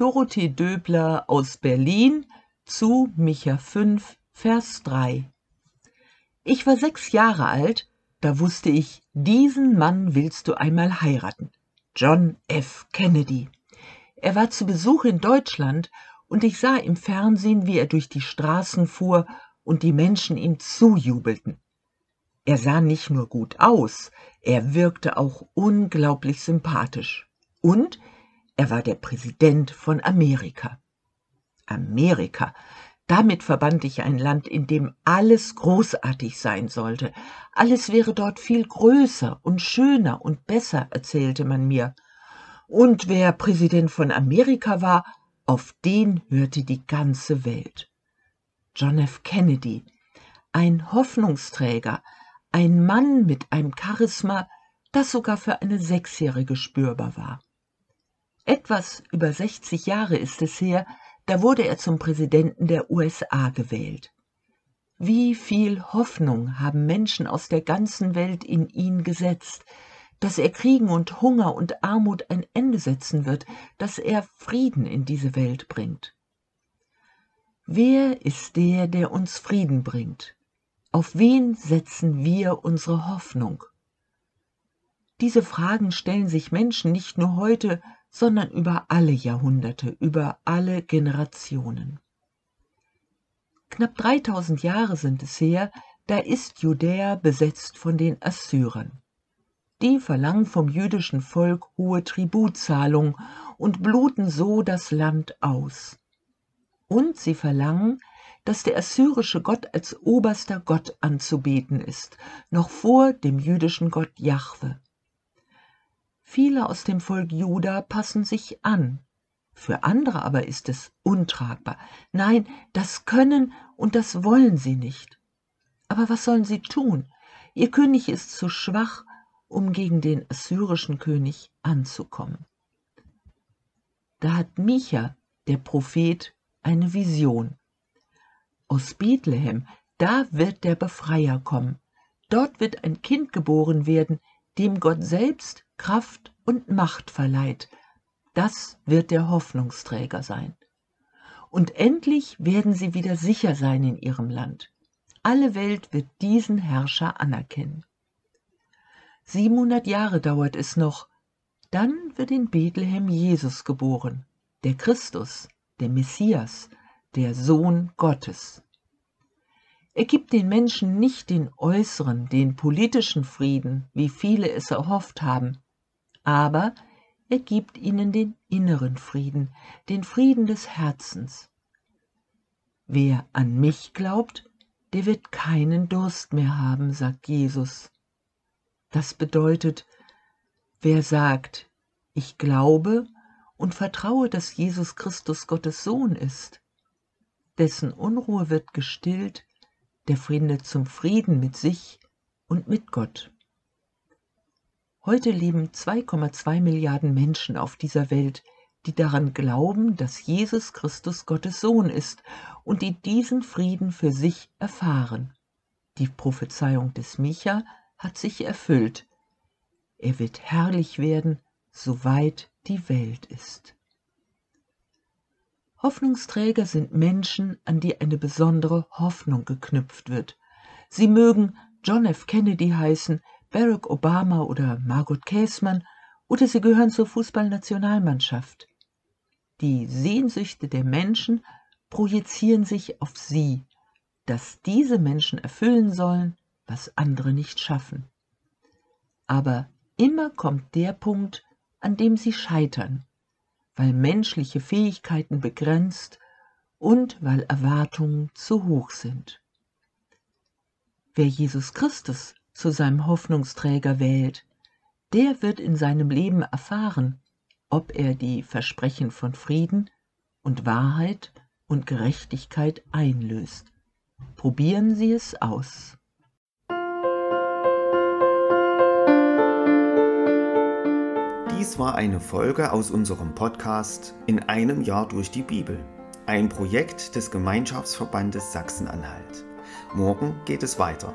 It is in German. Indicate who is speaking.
Speaker 1: Dorothee Döbler aus Berlin zu Micha 5, Vers 3. Ich war sechs Jahre alt, da wusste ich, diesen Mann willst du einmal heiraten. John F. Kennedy. Er war zu Besuch in Deutschland und ich sah im Fernsehen, wie er durch die Straßen fuhr und die Menschen ihm zujubelten. Er sah nicht nur gut aus, er wirkte auch unglaublich sympathisch. Und er war der Präsident von Amerika. Amerika, damit verband ich ein Land, in dem alles großartig sein sollte. Alles wäre dort viel größer und schöner und besser, erzählte man mir. Und wer Präsident von Amerika war, auf den hörte die ganze Welt. John F. Kennedy, ein Hoffnungsträger, ein Mann mit einem Charisma, das sogar für eine Sechsjährige spürbar war. Etwas über 60 Jahre ist es her, da wurde er zum Präsidenten der USA gewählt. Wie viel Hoffnung haben Menschen aus der ganzen Welt in ihn gesetzt, dass er Kriegen und Hunger und Armut ein Ende setzen wird, dass er Frieden in diese Welt bringt. Wer ist der, der uns Frieden bringt? Auf wen setzen wir unsere Hoffnung? Diese Fragen stellen sich Menschen nicht nur heute, sondern über alle Jahrhunderte, über alle Generationen. Knapp 3000 Jahre sind es her, da ist Judäa besetzt von den Assyrern. Die verlangen vom jüdischen Volk hohe Tributzahlung und bluten so das Land aus. Und sie verlangen, dass der assyrische Gott als oberster Gott anzubeten ist, noch vor dem jüdischen Gott Jahwe. Viele aus dem Volk Juda passen sich an. Für andere aber ist es untragbar. Nein, das können und das wollen sie nicht. Aber was sollen sie tun? Ihr König ist zu schwach, um gegen den assyrischen König anzukommen. Da hat Micha, der Prophet, eine Vision. Aus Bethlehem, da wird der Befreier kommen. Dort wird ein Kind geboren werden, dem Gott selbst Kraft und Macht verleiht. Das wird der Hoffnungsträger sein. Und endlich werden sie wieder sicher sein in ihrem Land. Alle Welt wird diesen Herrscher anerkennen. 700 Jahre dauert es noch, dann wird in Bethlehem Jesus geboren, der Christus, der Messias, der Sohn Gottes. Er gibt den Menschen nicht den äußeren, den politischen Frieden, wie viele es erhofft haben, aber er gibt ihnen den inneren Frieden, den Frieden des Herzens. Wer an mich glaubt, der wird keinen Durst mehr haben, sagt Jesus. Das bedeutet, wer sagt, ich glaube und vertraue, dass Jesus Christus Gottes Sohn ist, dessen Unruhe wird gestillt, der findet zum Frieden mit sich und mit Gott. Heute leben 2,2 Milliarden Menschen auf dieser Welt, die daran glauben, dass Jesus Christus Gottes Sohn ist und die diesen Frieden für sich erfahren. Die Prophezeiung des Micha hat sich erfüllt. Er wird herrlich werden, soweit die Welt ist. Hoffnungsträger sind Menschen, an die eine besondere Hoffnung geknüpft wird. Sie mögen John F. Kennedy heißen, Barack Obama oder Margot Käßmann oder sie gehören zur Fußballnationalmannschaft. Die Sehnsüchte der Menschen projizieren sich auf sie, dass diese Menschen erfüllen sollen, was andere nicht schaffen. Aber immer kommt der Punkt, an dem sie scheitern, weil menschliche Fähigkeiten begrenzt und weil Erwartungen zu hoch sind. Wer Jesus Christus zu seinem Hoffnungsträger wählt, der wird in seinem Leben erfahren, ob er die Versprechen von Frieden und Wahrheit und Gerechtigkeit einlöst. Probieren Sie es aus.
Speaker 2: Dies war eine Folge aus unserem Podcast In einem Jahr durch die Bibel, ein Projekt des Gemeinschaftsverbandes Sachsen-Anhalt. Morgen geht es weiter.